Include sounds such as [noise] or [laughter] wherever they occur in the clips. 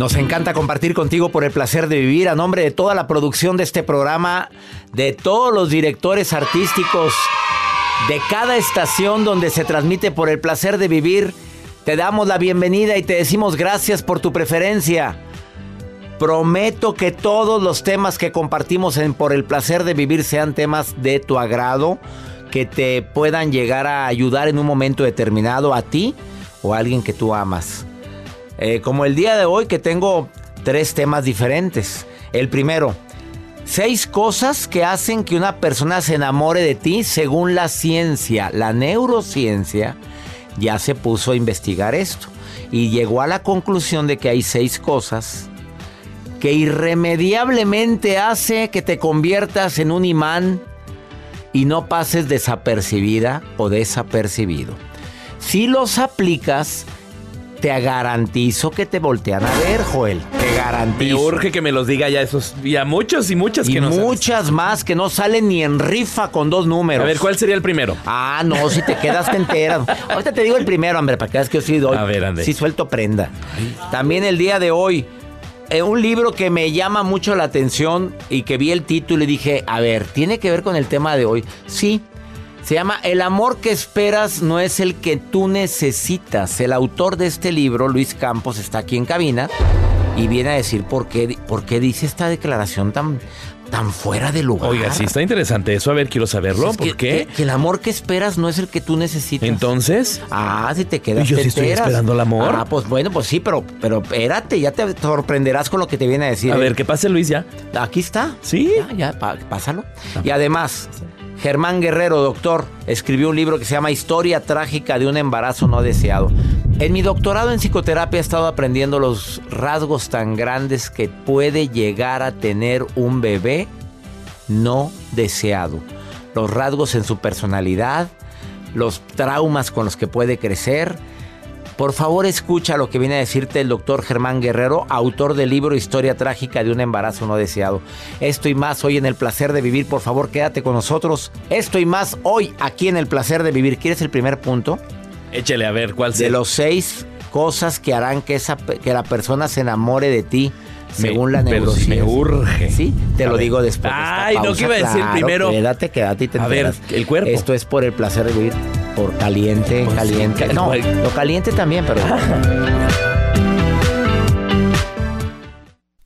Nos encanta compartir contigo por el placer de vivir a nombre de toda la producción de este programa, de todos los directores artísticos, de cada estación donde se transmite por el placer de vivir. Te damos la bienvenida y te decimos gracias por tu preferencia. Prometo que todos los temas que compartimos en Por el placer de vivir sean temas de tu agrado, que te puedan llegar a ayudar en un momento determinado a ti o a alguien que tú amas. Eh, como el día de hoy que tengo tres temas diferentes. El primero, seis cosas que hacen que una persona se enamore de ti según la ciencia, la neurociencia, ya se puso a investigar esto y llegó a la conclusión de que hay seis cosas que irremediablemente hace que te conviertas en un imán y no pases desapercibida o desapercibido. Si los aplicas, te garantizo que te voltean a ver, Joel. Te Me garantizo. urge que me los diga ya esos. Y a muchos y muchas y que no sabes. muchas más que no salen ni en rifa con dos números. A ver, ¿cuál sería el primero? Ah, no, si te quedas te enteras. [laughs] Ahorita te digo el primero, hombre, para que veas que yo sí doy. A ver, ande. Sí suelto prenda. También el día de hoy, eh, un libro que me llama mucho la atención y que vi el título y dije, a ver, ¿tiene que ver con el tema de hoy? Sí. Se llama El amor que esperas no es el que tú necesitas. El autor de este libro, Luis Campos, está aquí en cabina y viene a decir por qué, por qué dice esta declaración tan, tan fuera de lugar. Oiga, sí, está interesante eso. A ver, quiero saberlo. ¿Por que- qué? Que, que el amor que esperas no es el que tú necesitas. Entonces, Ah, si te quedas ¿Y yo te sí estoy enteras. esperando el amor? Ah, pues bueno, pues sí, pero, pero espérate, ya te sorprenderás con lo que te viene a decir. a ¿eh? ver, ¿qué pase Luis ya? Aquí está. ¿Sí? Ya, ya, pásalo. Y además, Germán Guerrero, doctor, escribió un libro que se llama Historia trágica de un embarazo no deseado. En mi doctorado en psicoterapia he estado aprendiendo los rasgos tan grandes que puede llegar a tener un bebé no deseado. Los rasgos en su personalidad, los traumas con los que puede crecer. Por favor, escucha lo que viene a decirte el doctor Germán Guerrero, autor del libro Historia trágica de un embarazo no deseado. Esto y más hoy en el placer de vivir. Por favor, quédate con nosotros. Esto y más hoy aquí en el placer de vivir. ¿Quieres el primer punto? Échele a ver cuál De sea. los seis cosas que harán que, esa, que la persona se enamore de ti. Me- Según la neurociencia. me urge. Sí, te A lo ver. digo después. de Ay, no, que iba a decir claro, primero. Quédate, quédate y te A ver, enteras. el cuerpo. Esto es por el placer de vivir. Por caliente, Pues caliente. cal- no, lo caliente también, pero. [laughs]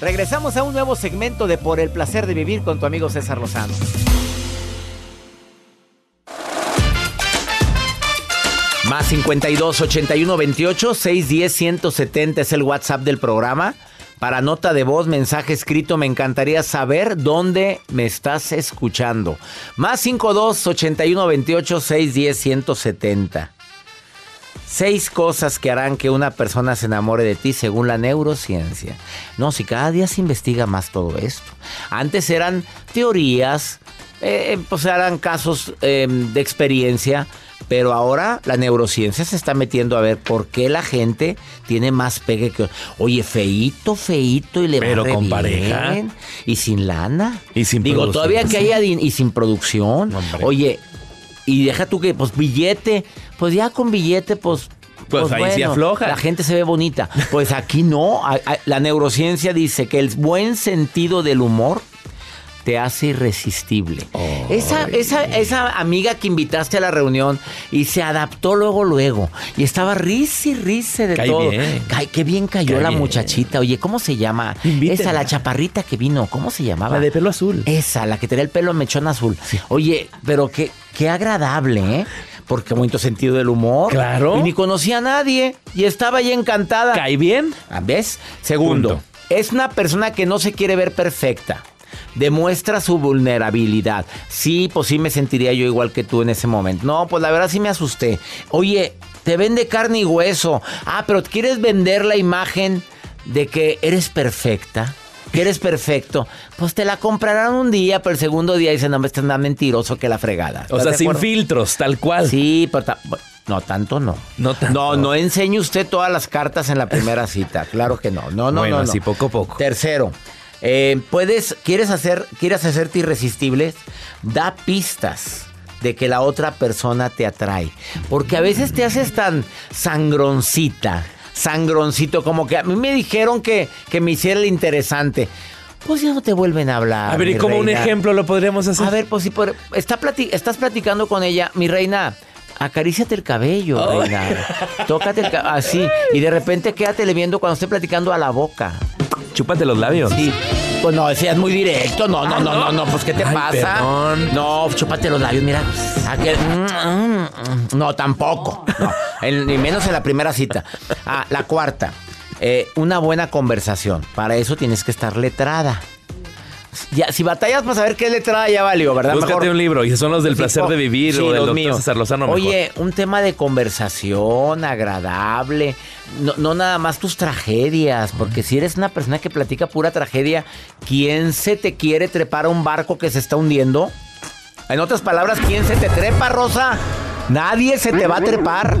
Regresamos a un nuevo segmento de Por el placer de vivir con tu amigo César Lozano. Más 52 81 28 610 170 es el WhatsApp del programa. Para nota de voz, mensaje escrito, me encantaría saber dónde me estás escuchando. Más 52 81 28 610 170. Seis cosas que harán que una persona se enamore de ti según la neurociencia. No, si cada día se investiga más todo esto. Antes eran teorías, eh, pues eran casos eh, de experiencia, pero ahora la neurociencia se está metiendo a ver por qué la gente tiene más pegue que... Oye, feito, feito y le Pero va con bien. pareja. Y sin lana. Y sin Digo, producción. todavía que haya... Y sin producción. Hombre. Oye, y deja tú que, pues, billete. Pues ya con billete, pues... Pues ahí sí afloja. La gente se ve bonita. Pues aquí no. La neurociencia dice que el buen sentido del humor te hace irresistible. esa, esa, esa amiga que invitaste a la reunión y se adaptó luego, luego. Y estaba risa y risa de Cae todo. bien. Cae- qué bien cayó Cae la bien. muchachita. Oye, ¿cómo se llama? Esa, la chaparrita que vino. ¿Cómo se llamaba? La de pelo azul. Esa, la que tenía el pelo mechón azul. Oye, pero qué, qué agradable, ¿eh? Porque bonito sentido del humor. Claro. Y ni conocía a nadie. Y estaba ahí encantada. ¿Cae bien? Ah, ¿Ves? Segundo, Punto. es una persona que no se quiere ver perfecta. Demuestra su vulnerabilidad. Sí, pues sí me sentiría yo igual que tú en ese momento. No, pues la verdad sí me asusté. Oye, te vende carne y hueso. Ah, pero ¿quieres vender la imagen de que eres perfecta? Que eres perfecto. Pues te la comprarán un día, pero el segundo día dicen, no, me estás más mentiroso que la fregada. O ¿Estás sea, sin acuerdo? filtros, tal cual. Sí, pero ta- no tanto no. No tanto. No, no enseñe usted todas las cartas en la primera cita. Claro que no. No, no, Bueno, no, no. así poco a poco. Tercero, eh, puedes, quieres hacer, quieres hacerte irresistible, da pistas de que la otra persona te atrae. Porque a veces te haces tan sangroncita, sangroncito, como que a mí me dijeron que, que me hiciera el interesante. Pues ya no te vuelven a hablar. A ver, ¿y como un ejemplo lo podríamos hacer? A ver, pues si por, está plati- estás platicando con ella, mi reina, acaríciate el cabello, Oh. reina. Tócate el cabello, así. Y de repente quédatele viendo cuando esté platicando a la boca. Chúpate los labios. Sí. Pues no, decías muy directo. No, no, no, no, no. no. Pues, ¿qué te Ay, pasa? perdón. No, chúpate los labios, mira. Aquel- No, tampoco. No, en- ni menos en la primera cita. Ah, la cuarta. eh, una buena conversación. Para eso tienes que estar letrada. Ya, si batallas para saber qué es letrada, ya valió, ¿verdad? Búscate un libro y son los del placer de vivir Sí, o del los doctor míos. César Lozano. mejor. Oye, un tema de conversación agradable. No, no nada más tus tragedias, porque si eres una persona que platica pura tragedia, ¿quién se te quiere trepar a un barco que se está hundiendo? En otras palabras, ¿quién se te trepa, Rosa? Nadie se te va a trepar.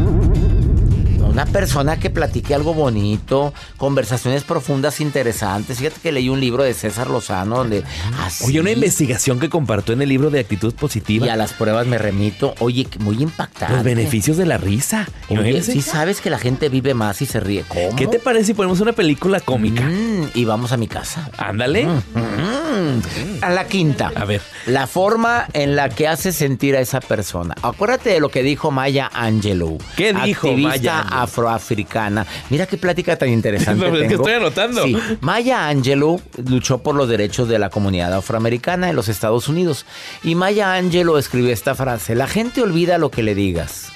Una persona que platique algo bonito, conversaciones profundas, interesantes. Fíjate que leí un libro de César Lozano donde... así- Oye, una investigación que compartió en el libro de actitud positiva. y a las pruebas me remito. Oye, muy impactante. Los beneficios de la risa. Oye, sí sabes que la gente vive más y se ríe. ¿Cómo? ¿Qué te parece si ponemos una película cómica? Mm, y vamos a mi casa. Ándale. Mm. A la quinta. A ver. La forma en la que hace sentir a esa persona. Acuérdate de lo que dijo Maya Angelou. ¿Qué dijo activista Maya Angelou? Afroafricana. Mira qué plática tan interesante [laughs] es que tengo. estoy anotando. Sí. Maya Angelou luchó por los derechos de la comunidad afroamericana en los Estados Unidos. Y Maya Angelou escribió esta frase. La gente olvida lo que le digas.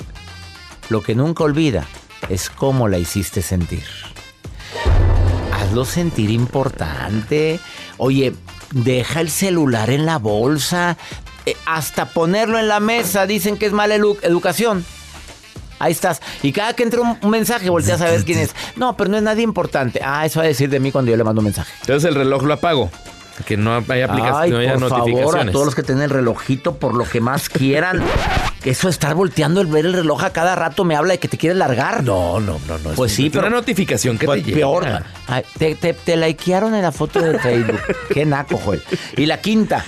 Lo que nunca olvida es cómo la hiciste sentir. hazlo sentir importante. Oye, deja el celular en la bolsa. Eh, hasta ponerlo en la mesa dicen que es mala edu- educación. Ahí estás. Y cada que entra un, un mensaje, volteas a ver quién es. No, pero no es nadie importante. Ah, eso va a decir de mí cuando yo le mando un mensaje. Entonces el reloj lo apago. Que no haya aplicaciones, no haya por favor, a todos los que tienen el relojito por lo que más quieran. [laughs] Eso de estar volteando el ver el reloj a cada rato me habla de que te quieres largar. No, no, no, no. Pues es sí, pero una notificación que pues te peor. Ay, te, te, te likearon en la foto de Facebook. [laughs] Qué naco, Joel. Y la quinta,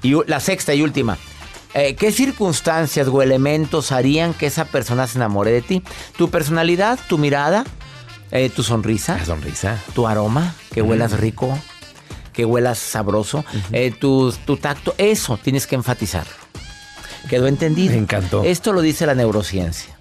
y la sexta y última. Eh, ¿Qué circunstancias o elementos harían que esa persona se enamore de ti? ¿Tu personalidad, tu mirada, eh, tu sonrisa, La sonrisa. tu aroma, que huelas rico, que huelas sabroso, eh, tu, tu tacto? Eso tienes que enfatizar. ¿Quedó entendido? Me encantó. Esto lo dice la neurociencia.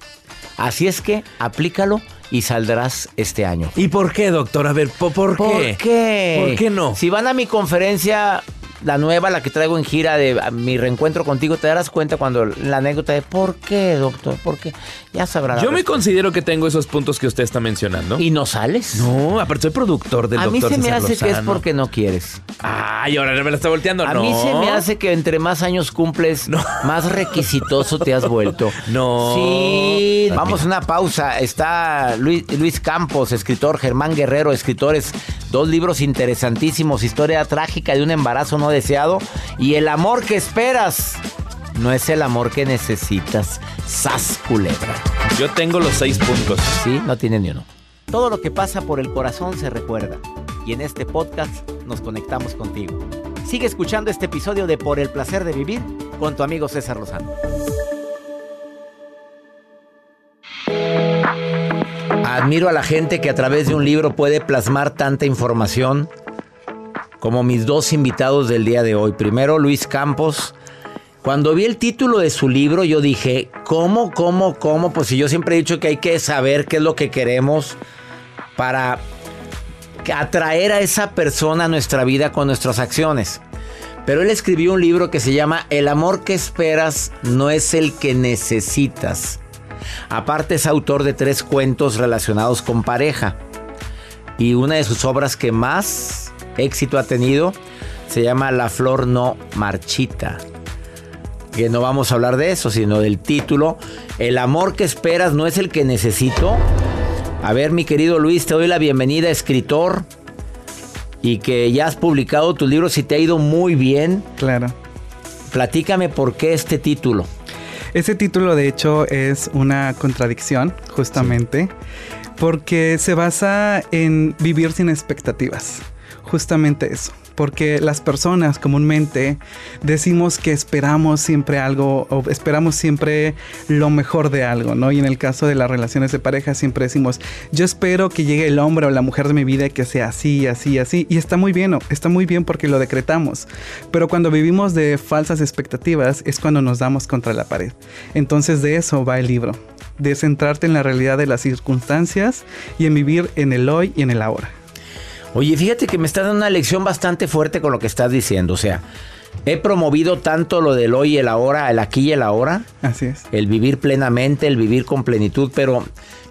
Así es que aplícalo y saldrás este año. ¿Y por qué, doctor? A ver, ¿po- ¿por, ¿Por qué? qué? ¿Por qué no? Si van a mi conferencia, la nueva, la que traigo en gira de mi reencuentro contigo, te darás cuenta cuando la anécdota de ¿por qué, doctor? ¿Por qué? Ya sabrá. Yo me considero que tengo esos puntos que usted está mencionando. ¿Y no sales? No, aparte soy productor del a mí se me hace que es porque no quieres. Ay, ahora me la está volteando. A no. mí se me hace que entre más años cumples, más requisitoso te has vuelto. [laughs] No. Sí. Vamos a una pausa. Está Luis, Luis Campos, escritor, Germán Guerrero, escritores. Dos libros interesantísimos. Historia trágica de un embarazo no deseado. Y el amor que esperas no es el amor que necesitas. Sas culebra. Yo tengo los seis puntos. Sí, no tiene ni uno. Todo lo que pasa por el corazón se recuerda. Y en este podcast nos conectamos contigo. Sigue escuchando este episodio de Por el placer de vivir con tu amigo César Lozano. Admiro a la gente que a través de un libro puede plasmar tanta información como mis dos invitados del día de hoy. Primero, Luis Campos. Cuando vi el título de su libro, yo dije, ¿cómo, cómo, cómo? Pues si yo siempre he dicho que hay que saber qué es lo que queremos para atraer a esa persona a nuestra vida con nuestras acciones. Pero él escribió un libro que se llama El amor que esperas no es el que necesitas. Aparte es autor de tres cuentos relacionados con pareja. Y una de sus obras que más éxito ha tenido se llama La flor no marchita. Que no vamos a hablar de eso, sino del título. El amor que esperas no es el que necesito. A ver, mi querido Luis, te doy la bienvenida, escritor. Y que ya has publicado tu libro, si te ha ido muy bien. Claro. Platícame por qué este título. Ese título de hecho es una contradicción, justamente, porque se basa en vivir sin expectativas. Justamente eso. Porque las personas comúnmente decimos que esperamos siempre algo o esperamos siempre lo mejor de algo, ¿no? Y en el caso de las relaciones de pareja siempre decimos, yo espero que llegue el hombre o la mujer de mi vida y que sea así, así, así. Y está muy bien, ¿no? está muy bien porque lo decretamos. Pero cuando vivimos de falsas expectativas es cuando nos damos contra la pared. Entonces de eso va el libro, de centrarte en la realidad de las circunstancias y en vivir en el hoy y en el ahora. Oye, fíjate que me estás dando una lección bastante fuerte con lo que estás diciendo. O sea, he promovido tanto lo del hoy y el ahora, el aquí y el ahora. Así es. El vivir plenamente, el vivir con plenitud, pero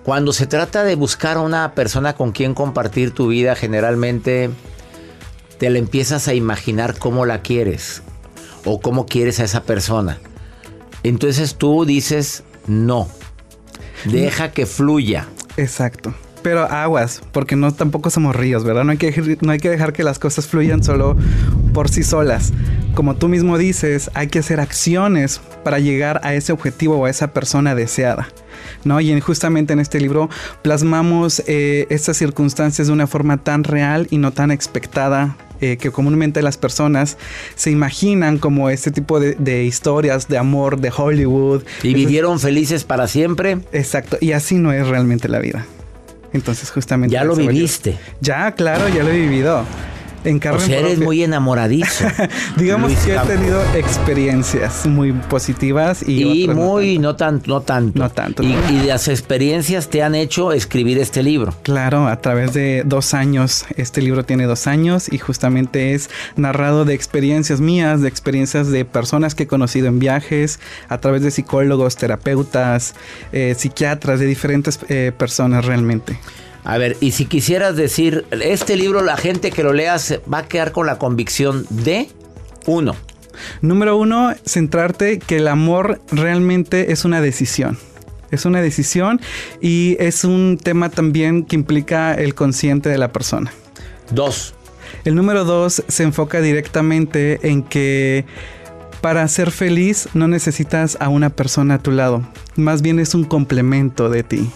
cuando se trata de buscar a una persona con quien compartir tu vida, generalmente te la empiezas a imaginar cómo la quieres o cómo quieres a esa persona. Entonces tú dices, no, deja que fluya. Exacto. Pero aguas, porque no tampoco somos ríos, ¿verdad? No hay, que, no hay que dejar que las cosas fluyan solo por sí solas. Como tú mismo dices, hay que hacer acciones para llegar a ese objetivo o a esa persona deseada. ¿no? Y en, justamente en este libro plasmamos eh, estas circunstancias de una forma tan real y no tan expectada eh, que comúnmente las personas se imaginan como este tipo de, de historias de amor de Hollywood. Y vivieron felices para siempre. Exacto, y así no es realmente la vida. Entonces justamente... Ya lo viviste. Ya, claro, ya lo he vivido. En carne o sea, eres propia. muy enamoradizo. [laughs] Digamos Luis que he tenido experiencias muy positivas y, Y muy, no tanto, no tanto. No tanto. Y, y las experiencias te han hecho escribir este libro. Claro, a través de dos años. Este libro tiene dos años y justamente es narrado de experiencias mías, de experiencias de personas que he conocido en viajes, a través de psicólogos, terapeutas, eh, psiquiatras, de diferentes eh, personas realmente. A ver, y si quisieras decir, este libro, la gente que lo lea se va a quedar con la convicción de uno. Número uno, centrarte que el amor realmente es una decisión. Es una decisión y es un tema también que implica el consciente de la persona. Dos. El número dos se enfoca directamente en que para ser feliz no necesitas a una persona a tu lado. Más bien es un complemento de ti.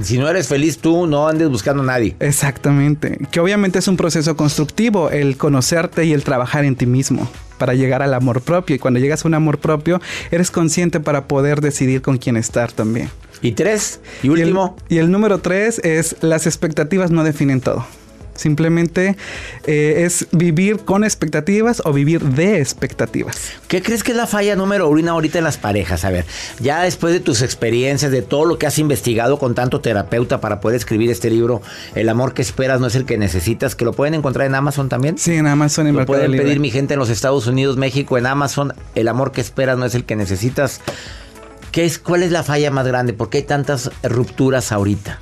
Si no eres feliz tú, no andes buscando a nadie. Exactamente. Que obviamente es un proceso constructivo el conocerte y el trabajar en ti mismo para llegar al amor propio. Y cuando llegas a un amor propio, eres consciente para poder decidir con quién estar también. ¿Y tres? ¿Y último? Y el, y el número tres es las expectativas no definen todo. Simplemente eh, es vivir con expectativas o vivir de expectativas. ¿Qué crees que es la falla número uno ahorita en las parejas? A ver, ya después de tus experiencias, de todo lo que has investigado con tanto terapeuta para poder escribir este libro, El amor que esperas no es el que necesitas, que lo pueden encontrar en Amazon también. Sí, en Amazon. En lo pueden pedir mi gente en los Estados Unidos, México, en Amazon. El amor que esperas no es el que necesitas. ¿Qué es, ¿Cuál es la falla más grande? ¿Por qué hay tantas rupturas ahorita?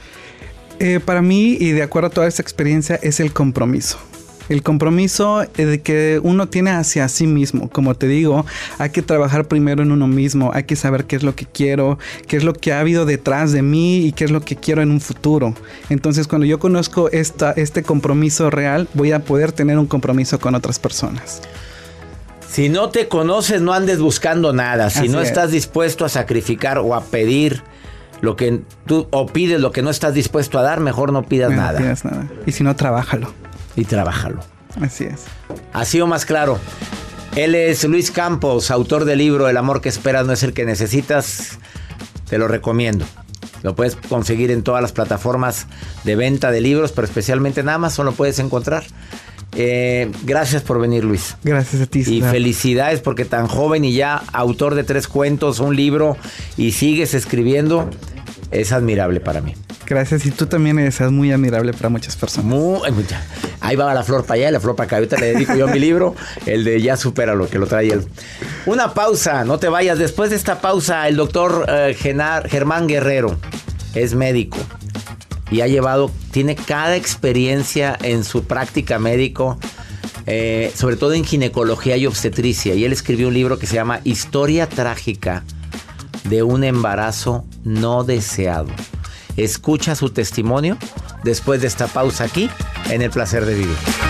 Eh, para mí, y de acuerdo a toda esta experiencia, es el compromiso. El compromiso eh, de que uno tiene hacia sí mismo. Como te digo, hay que trabajar primero en uno mismo, hay que saber qué es lo que quiero, qué es lo que ha habido detrás de mí y qué es lo que quiero en un futuro. Entonces, cuando yo conozco esta, este compromiso real, voy a poder tener un compromiso con otras personas. Si no te conoces, no andes buscando nada. Si Así no es. estás dispuesto a sacrificar o a pedir lo que tú o pides lo que no estás dispuesto a dar, mejor no pidas No nada. pidas nada. Y si no, trabájalo. Y trabájalo. Así es. Así o más claro. Él es Luis Campos, autor del libro El amor que esperas no es el que necesitas. Te lo recomiendo. Lo puedes conseguir en todas las plataformas de venta de libros, pero especialmente en Amazon lo puedes encontrar. Eh, gracias por venir, Luis. Gracias a ti. Y César. felicidades porque tan joven y ya autor de tres cuentos, un libro y sigues escribiendo, es admirable para mí. Gracias. Y tú también eres muy admirable para muchas personas. Muy, ahí va la flor para allá y la flor para acá. Ahorita le dedico yo mi libro, el de Ya supera lo que lo trae él. Una pausa, no te vayas. Después de esta pausa, el doctor eh, Genar- Germán Guerrero es médico y ha llevado, tiene cada experiencia en su práctica médico, eh, sobre todo en ginecología y obstetricia. Y él escribió un libro que se llama Historia trágica de un embarazo no deseado. Escucha su testimonio después de esta pausa aquí en El Placer de Vivir.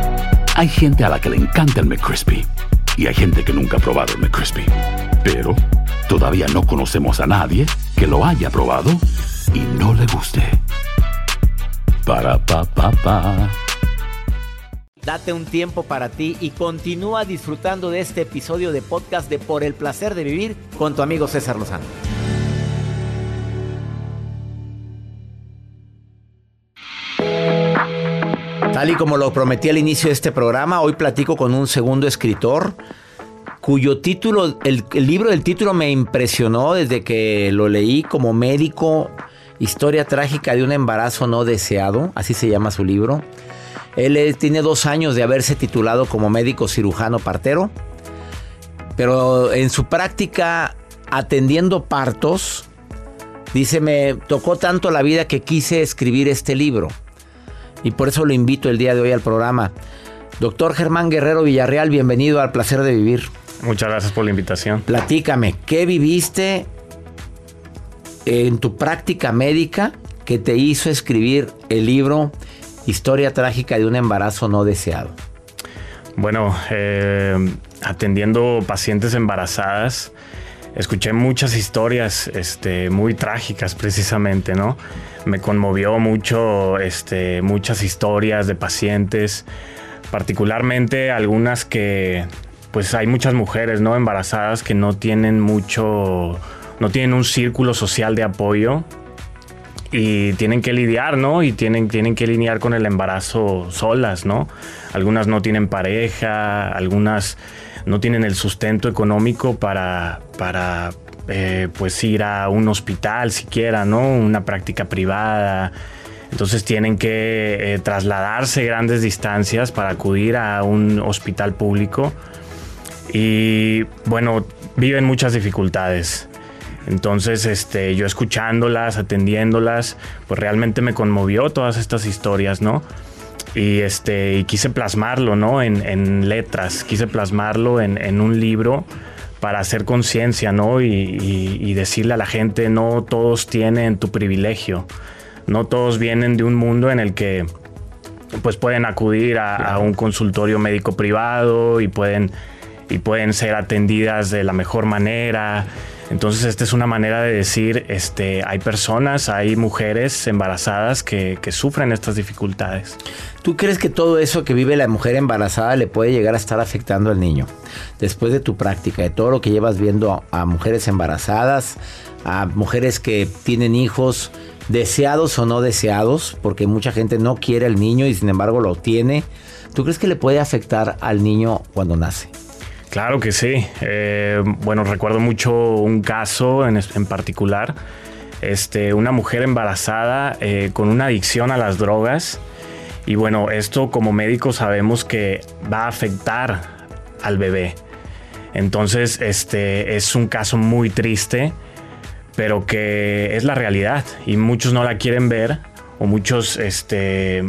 Hay gente a la que le encanta el McCrispy y hay gente que nunca ha probado el McCrispy. Pero todavía no conocemos a nadie que lo haya probado y no le guste. Para pa pa pa. Date un tiempo para ti y continúa disfrutando de este episodio de podcast de Por el Placer de Vivir con tu amigo César Lozano. Tal y como lo prometí al inicio de este programa, hoy platico con un segundo escritor cuyo título, el, libro del título me impresionó desde que lo leí como médico, historia trágica de un embarazo no deseado, así se llama su libro. Él tiene dos años de haberse titulado como médico cirujano partero, pero en su práctica atendiendo partos, dice, me tocó tanto la vida que quise escribir este libro. Y por eso lo invito el día de hoy al programa. Doctor Germán Guerrero Villarreal, bienvenido al placer de vivir. Muchas gracias por la invitación. Platícame, ¿qué viviste en tu práctica médica que te hizo escribir el libro Historia trágica de un embarazo no deseado? Bueno, eh, atendiendo pacientes embarazadas, escuché muchas historias este, muy trágicas precisamente, ¿no? Me conmovió mucho este, muchas historias de pacientes, particularmente algunas que pues hay muchas mujeres, ¿no? Embarazadas que no tienen mucho, no tienen un círculo social de apoyo y tienen que lidiar, ¿no? Y tienen, tienen que lidiar con el embarazo solas, ¿no? Algunas no tienen pareja, algunas no tienen el sustento económico para, para eh, pues ir a un hospital siquiera, ¿no? Una práctica privada. Entonces tienen que eh, trasladarse grandes distancias para acudir a un hospital público. Y bueno, viven muchas dificultades. Entonces, este, yo escuchándolas, atendiéndolas, pues realmente me conmovió todas estas historias, ¿no? Y, este, y quise plasmarlo, ¿no? En, en letras, quise plasmarlo en, en, un libro para hacer conciencia, ¿no? Y, y, y decirle a la gente, no todos tienen tu privilegio, no todos vienen de un mundo en el que pues pueden acudir a, a un consultorio médico privado y pueden, y pueden ser atendidas de la mejor manera. Entonces, esta es una manera de decir, este, hay personas, hay mujeres embarazadas que, que, sufren estas dificultades. ¿Tú crees que todo eso que vive la mujer embarazada le puede llegar a estar afectando al niño? Después de tu práctica, de todo lo que llevas viendo a, mujeres embarazadas, a mujeres que tienen hijos, deseados o no deseados, porque mucha gente no quiere al niño y sin embargo lo tiene. ¿Tú crees que le puede afectar al niño cuando nace? Claro que sí. Eh, bueno, recuerdo mucho un caso en, en particular. Este, una mujer embarazada eh, con una adicción a las drogas. Y bueno, esto como médicos sabemos que va a afectar al bebé. Entonces, este es un caso muy triste, pero que es la realidad y muchos no la quieren ver o muchos este,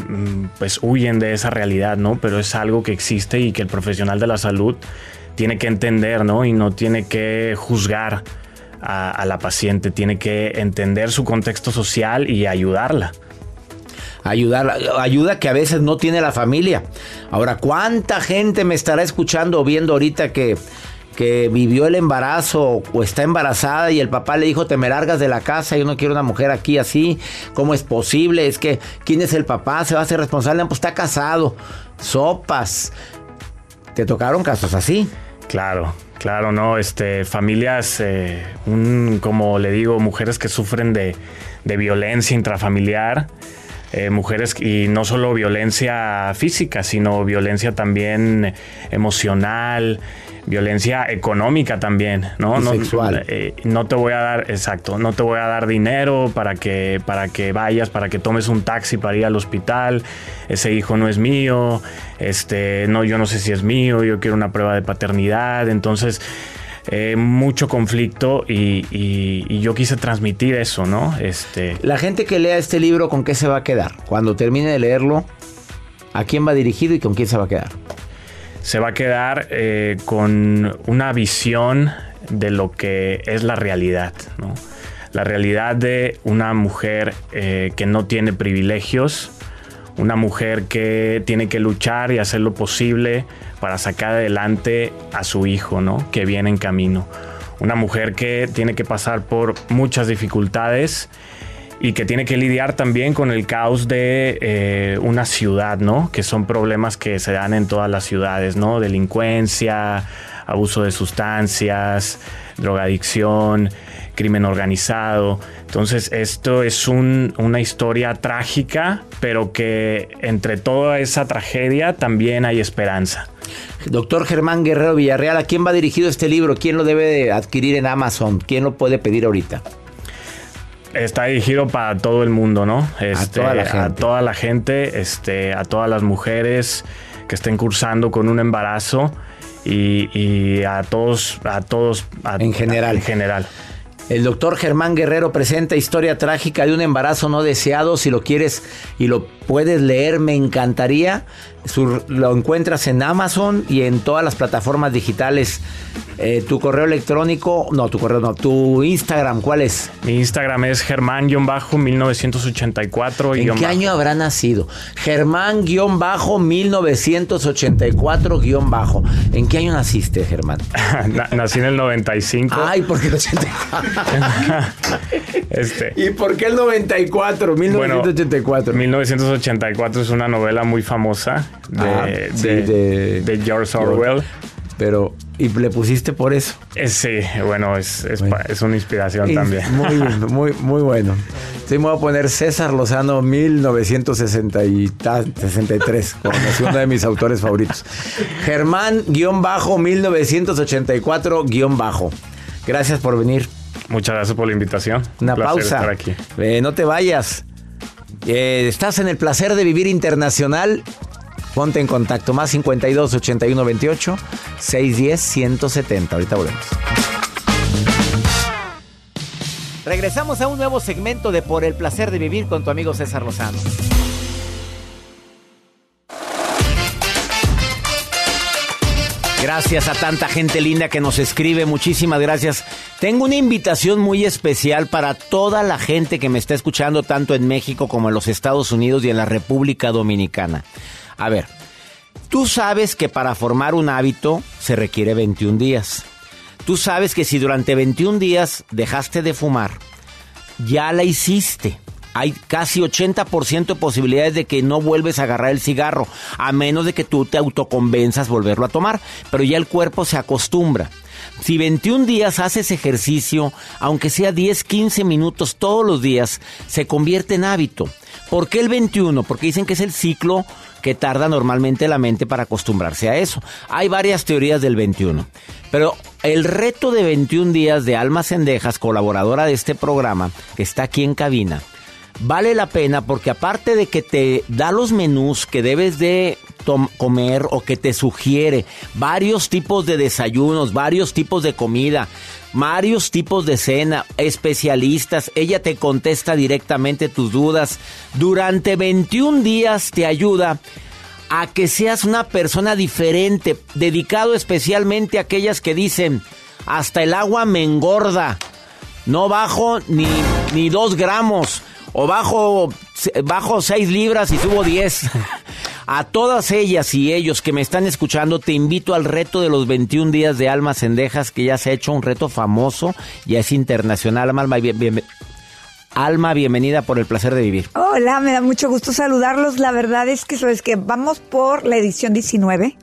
pues huyen de esa realidad, ¿no? Pero es algo que existe y que el profesional de la salud tiene que entender, ¿no? Y no tiene que juzgar a, la paciente, tiene que entender su contexto social y ayudarla. Ayudar, ayuda que a veces no tiene la familia. Ahora, ¿cuánta gente me estará escuchando o viendo ahorita que, que vivió el embarazo o está embarazada y el papá le dijo, te me largas de la casa, yo no quiero una mujer aquí así, ¿cómo es posible? Es que, ¿quién es el papá? ¿Se va a hacer responsable? Pues está casado. Sopas. ¿Te tocaron casos así? Claro, claro, no, este, familias, eh, un, como le digo, mujeres que sufren de, de violencia intrafamiliar, eh, mujeres y no solo violencia física, sino violencia también emocional, violencia económica también, ¿no? Y sexual. No, eh, no, te voy a dar, exacto, no te voy a dar dinero para que, para que vayas, para que tomes un taxi para ir al hospital. Ese hijo no es mío, este, no, yo no sé si es mío, yo quiero una prueba de paternidad. Entonces, eh, mucho conflicto y, y, y, yo quise transmitir eso, ¿no? Este... La gente que lea este libro, ¿con qué se va a quedar? Cuando termine de leerlo, ¿a quién va dirigido y con quién se va a quedar? se va a quedar eh, con una visión de lo que es la realidad, ¿no? La realidad de una mujer eh, que no tiene privilegios, una mujer que tiene que luchar y hacer lo posible para sacar adelante a su hijo, ¿no? Que viene en camino. Una mujer que tiene que pasar por muchas dificultades y que tiene que lidiar también con el caos de eh, una ciudad, ¿no? Que son problemas que se dan en todas las ciudades, ¿no? Delincuencia, abuso de sustancias, drogadicción, crimen organizado. Entonces esto es un, una historia trágica, pero que entre toda esa tragedia también hay esperanza. Doctor Germán Guerrero Villarreal, ¿a quién va dirigido este libro? ¿Quién lo debe adquirir en Amazon? ¿Quién lo puede pedir ahorita? Está dirigido para todo el mundo, ¿no? Este, a toda la gente. A toda la gente, este, a todas las mujeres que estén cursando con un embarazo y, y a todos, a todos, a, en general. A, en general. El doctor Germán Guerrero presenta historia trágica de un embarazo no deseado. Si lo quieres y lo puedes leer, me encantaría. Su, lo encuentras en Amazon y en todas las plataformas digitales. Eh, tu correo electrónico, no, tu correo no, tu Instagram, ¿cuál es? Mi Instagram es Germán-1984. ¿En qué año habrá nacido? Germán-1984- ¿En qué año naciste, Germán? [laughs] Nací en el 95. Ay, ¿por qué el 84? [laughs] este, ¿Y por qué el 94? 1984. Bueno, 1984 es una novela muy famosa de, ah, sí, de, de, George Orwell. Pero, y le pusiste por eso. Eh, sí, bueno, es, es, es una inspiración Y- también. Muy, [laughs] muy, muy bueno. Sí, me voy a poner César Lozano 1963, como nació uno de mis autores favoritos. Germán-1984-bajo. Gracias por venir. Muchas gracias por la invitación. Una Un pausa. estar aquí. Eh, no te vayas. Eh, estás en el placer de vivir internacional. Ponte en contacto. Más 52 81 28 610 170. Ahorita volvemos. Regresamos a un nuevo segmento de Por el placer de vivir con tu amigo César Lozano. Gracias a tanta gente linda que nos escribe, muchísimas gracias. Tengo una invitación muy especial para toda la gente que me está escuchando tanto en México como en los Estados Unidos y en la República Dominicana. A ver, tú sabes que para formar un hábito se requiere 21 días. Tú sabes que si durante 21 días dejaste de fumar, ya la hiciste. Hay casi 80% de posibilidades de que no vuelves a agarrar el cigarro, a menos de que tú te autoconvenzas volverlo a tomar, pero ya el cuerpo se acostumbra. Si 21 días haces ejercicio, aunque sea 10, 15 minutos todos los días, se convierte en hábito. ¿Por qué el 21? Porque dicen que es el ciclo que tarda normalmente la mente para acostumbrarse a eso. Hay varias teorías del 21. Pero el reto de 21 días de Alma Cendejas, colaboradora de este programa, que está aquí en cabina, vale la pena porque aparte de que te da los menús que debes de comer o que te sugiere varios tipos de desayunos, varios tipos de comida, varios tipos de cena, especialistas, ella te contesta directamente tus dudas. Durante 21 días te ayuda a que seas una persona diferente, dedicado especialmente a aquellas que dicen, hasta el agua me engorda, no bajo ni, ni dos gramos, o bajo, bajo seis libras y subo 10. [laughs] A todas ellas y ellos que me están escuchando, te invito al reto de los 21 días de Almas Cendejas, que ya se ha hecho un reto famoso, ya es internacional. Alma, bien- bien- Alma, bienvenida por el placer de vivir. Hola, me da mucho gusto saludarlos. La verdad es que, ¿sabes que Vamos por la edición 19.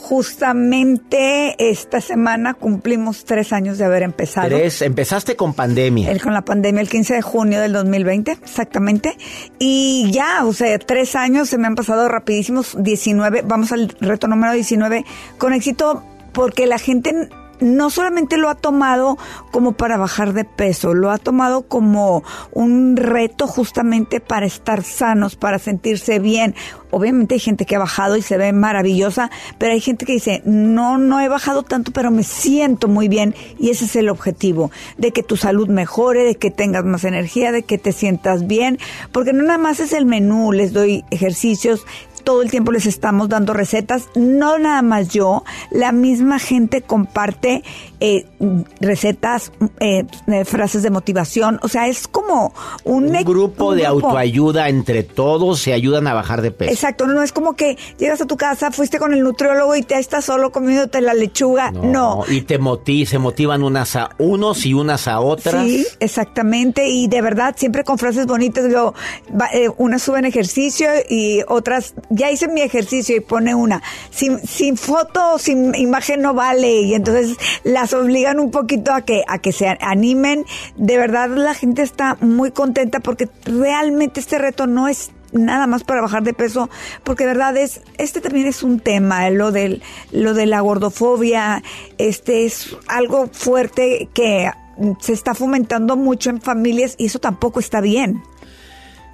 Justamente esta semana cumplimos tres años de haber empezado. Tres, empezaste con pandemia. El- con la pandemia el 15 de junio del 2020, exactamente. Y ya, o sea, tres años se me han pasado rapidísimos, 19, vamos al reto número 19, con éxito porque la gente no solamente lo ha tomado como para bajar de peso, lo ha tomado como un reto justamente para estar sanos, para sentirse bien. Obviamente hay gente que ha bajado y se ve maravillosa, pero hay gente que dice, no, no he bajado tanto, pero me siento muy bien y ese es el objetivo, de que tu salud mejore, de que tengas más energía, de que te sientas bien, porque no nada más es el menú, les doy ejercicios, todo el tiempo les estamos dando recetas, no nada más yo, la misma gente comparte eh, recetas, eh, eh, frases de motivación, o sea, es como un, Un grupo un de grupo. autoayuda entre todos se ayudan a bajar de peso. Exacto, no es como que llegas a tu casa, fuiste con el nutriólogo y te estás solo comiéndote la lechuga, no. Y te moti- se motivan unas a unos y unas a otras. Sí, exactamente. Y de verdad, siempre con frases bonitas. Eh, unas suben ejercicio y otras, ya hice mi ejercicio y pone una. Sin, sin foto, sin imagen no vale. Y entonces las obligan un poquito a que, a que se animen. De verdad, la gente está muy contenta porque realmente este reto no es nada más para bajar de peso, porque de verdad es, este también es un tema, lo del, lo de la gordofobia, este es algo fuerte que se está fomentando mucho en familias y eso tampoco está bien.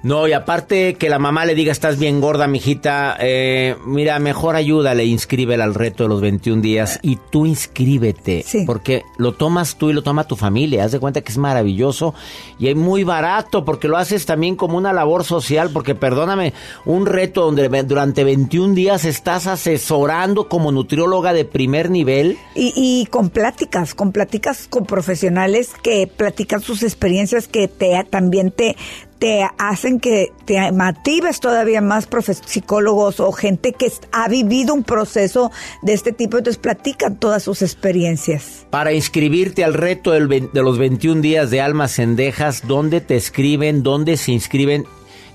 No, y aparte que la mamá le diga, estás bien gorda, mijita, eh, mira, mejor ayúdale, inscríbela al reto de los 21 días y tú inscríbete, porque lo tomas tú y lo toma tu familia, haz de cuenta que es maravilloso y es muy barato, porque lo haces también como una labor social, porque perdóname, un reto donde durante 21 días estás asesorando como nutrióloga de primer nivel. Y, y con pláticas, con pláticas con profesionales que platican sus experiencias que te también te te hacen que te motives todavía más psicólogos o gente que ha vivido un proceso de este tipo, entonces platican todas sus experiencias. Para inscribirte al reto de los 21 días de Almas Cendejas, ¿dónde te escriben? ¿Dónde se inscriben?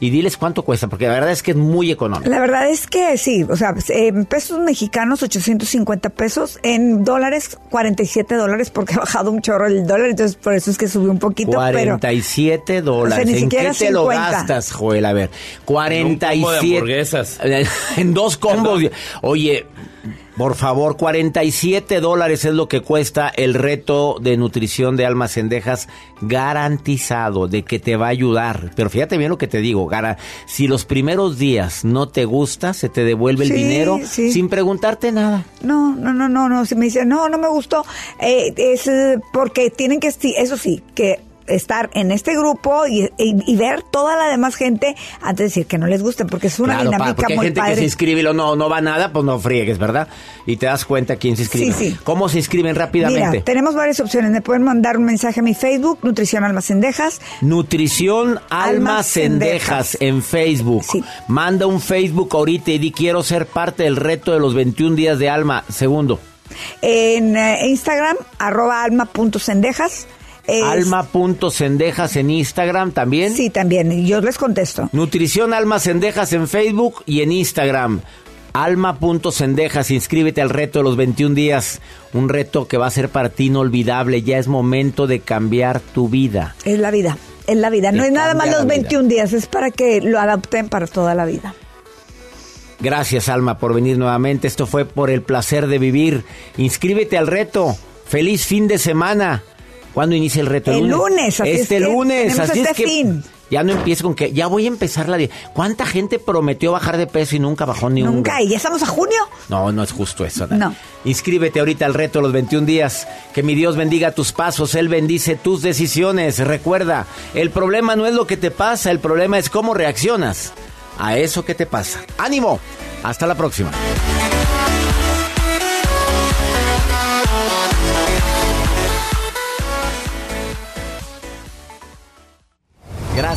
Y diles cuánto cuesta, porque la verdad es que es muy económico. La verdad es que sí, o sea, en pesos mexicanos 850 pesos, en dólares 47 dólares porque [laughs] ha bajado un chorro el dólar, entonces por eso es que subió un poquito, 47 pero... dólares. O sea, ni ¿En qué siquiera te lo 50. gastas, Joel? A ver, 47. hamburguesas. [laughs] en dos combos. Oye, por favor, 47 dólares es lo que cuesta el reto de nutrición de almas cendejas garantizado de que te va a ayudar. Pero fíjate bien lo que te digo, Gara, si los primeros días no te gusta, se te devuelve el dinero sí. sin preguntarte nada. No, no, no, no, no. Si me dicen, no, no me gustó, eh, es eh, porque tienen que, eso sí, que estar en este grupo y, y- y ver toda la demás gente antes de decir que no les guste, porque es una Claro, dinámica porque hay muy gente que se inscribe y lo no, no va nada, pues no friegues, ¿verdad? Y te das cuenta quién se inscribe. Sí, sí. ¿Cómo se inscriben rápidamente? Mira, tenemos varias opciones. Me pueden mandar un mensaje a mi Facebook, Nutrición Almas Cendejas. Nutrición Almas Cendejas en Facebook. Manda un Facebook ahorita y di quiero ser parte del reto de los 21 días de alma. Segundo, En eh, Instagram, arroba alma.cendejas. Es- alma.cendejas en Instagram también. Sí, también. Yo les contesto. Nutrición Almas Cendejas en Facebook y en Instagram. Alma.cendejas, inscríbete al reto de los 21 días. Un reto que va a ser para ti inolvidable. Ya es momento de cambiar tu vida. Es la vida. Es la vida. No es nada más los la vida. 21 días, es para que lo adapten para toda la vida. Gracias, Alma, por venir nuevamente. Esto fue por el placer de vivir. Inscríbete al reto. Feliz fin de semana. ¿Cuándo inicia el reto? El lunes, así este es que lunes, así es este que fin. ya no empiezo con que ya voy a empezar la. di- ¿Cuánta gente prometió bajar de peso y nunca bajó ni un Nunca. ¿Y ya estamos a junio? No, no es justo eso. Ana. No. Inscríbete ahorita al reto de los 21 días. Que mi Dios bendiga tus pasos, Él bendice tus decisiones. Recuerda, el problema no es lo que te pasa, el problema es cómo reaccionas a eso que te pasa. ¡Ánimo! Hasta la próxima.